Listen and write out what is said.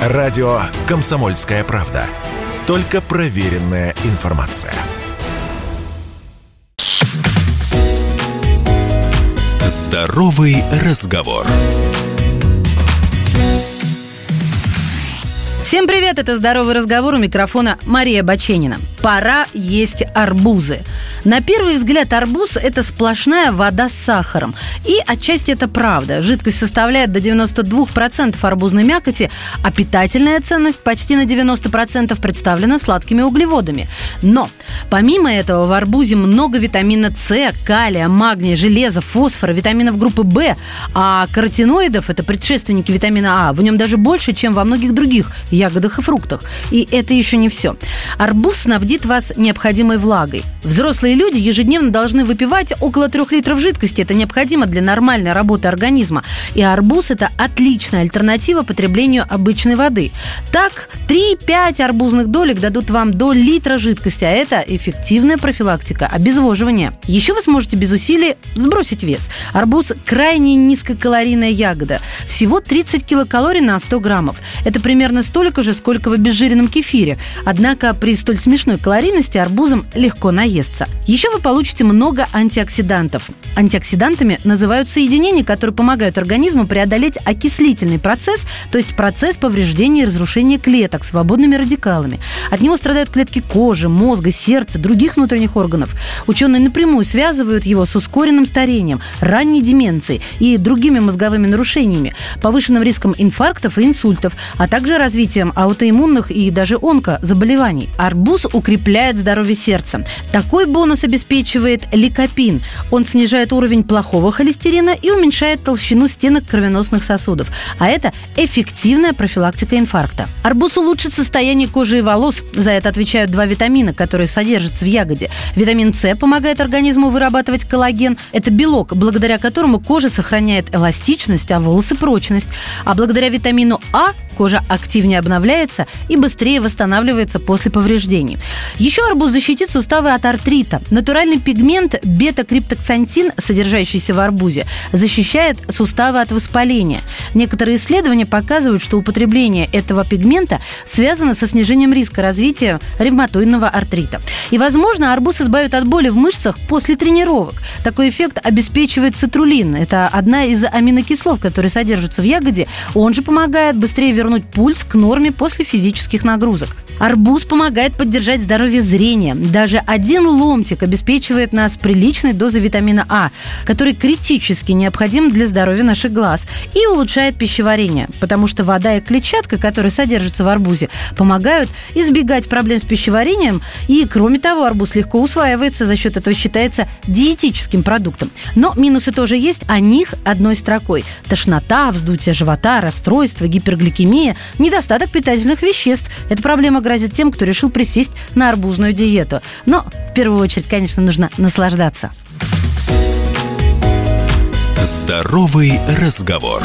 Радио «Комсомольская правда». Только проверенная информация. Здоровый разговор. Всем привет, это «Здоровый разговор» у микрофона Мария Баченина. Пора есть арбузы. На первый взгляд арбуз – это сплошная вода с сахаром. И отчасти это правда. Жидкость составляет до 92% арбузной мякоти, а питательная ценность почти на 90% представлена сладкими углеводами. Но помимо этого в арбузе много витамина С, калия, магния, железа, фосфора, витаминов группы В, а каротиноидов – это предшественники витамина А. В нем даже больше, чем во многих других ягодах и фруктах. И это еще не все. Арбуз снабдит вас необходимой влагой. Взрослые люди ежедневно должны выпивать около 3 литров жидкости. Это необходимо для нормальной работы организма. И арбуз – это отличная альтернатива потреблению обычной воды. Так, 3-5 арбузных долек дадут вам до литра жидкости, а это эффективная профилактика обезвоживания. Еще вы сможете без усилий сбросить вес. Арбуз – крайне низкокалорийная ягода. Всего 30 килокалорий на 100 граммов. Это примерно столько же, сколько в обезжиренном кефире. Однако при столь смешной калорийности арбузом легко наесться. Еще вы получите много антиоксидантов. Антиоксидантами называют соединения, которые помогают организму преодолеть окислительный процесс, то есть процесс повреждения и разрушения клеток свободными радикалами. От него страдают клетки кожи, мозга, сердца, других внутренних органов. Ученые напрямую связывают его с ускоренным старением, ранней деменцией и другими мозговыми нарушениями, повышенным риском инфарктов и инсультов, а также развитием аутоиммунных и даже онкозаболеваний. Арбуз укрепляет здоровье сердца. Такой бонус обеспечивает ликопин. Он снижает уровень плохого холестерина и уменьшает толщину стенок кровеносных сосудов. А это эффективная профилактика инфаркта. Арбуз улучшит состояние кожи и волос. За это отвечают два витамина, которые содержатся в ягоде. Витамин С помогает организму вырабатывать коллаген. Это белок, благодаря которому кожа сохраняет эластичность, а волосы прочность. А благодаря витамину А кожа активнее обновляется и быстрее восстанавливается после повреждений. Еще арбуз защитит суставы от артрита. Натуральный пигмент бета-криптоксантин, содержащийся в арбузе, защищает суставы от воспаления. Некоторые исследования показывают, что употребление этого пигмента связано со снижением риска развития ревматоидного артрита. И, возможно, арбуз избавит от боли в мышцах после тренировок. Такой эффект обеспечивает цитрулин. Это одна из аминокислот, которые содержатся в ягоде. Он же помогает быстрее вернуть пульс к норме после физических нагрузок. Арбуз помогает поддержать здоровье зрения. Даже один ломтик обеспечивает нас приличной дозой витамина А, который критически необходим для здоровья наших глаз и улучшает пищеварение, потому что вода и клетчатка, которые содержатся в арбузе, помогают избегать проблем с пищеварением, и, кроме того, арбуз легко усваивается, за счет этого считается диетическим продуктом. Но минусы тоже есть, о них одной строкой. Тошнота, вздутие живота, расстройство, гипергликемия, недостаток питательных веществ. Это проблема грозит тем, кто решил присесть на арбузную диету. Но в первую очередь, конечно, нужно наслаждаться. Здоровый разговор.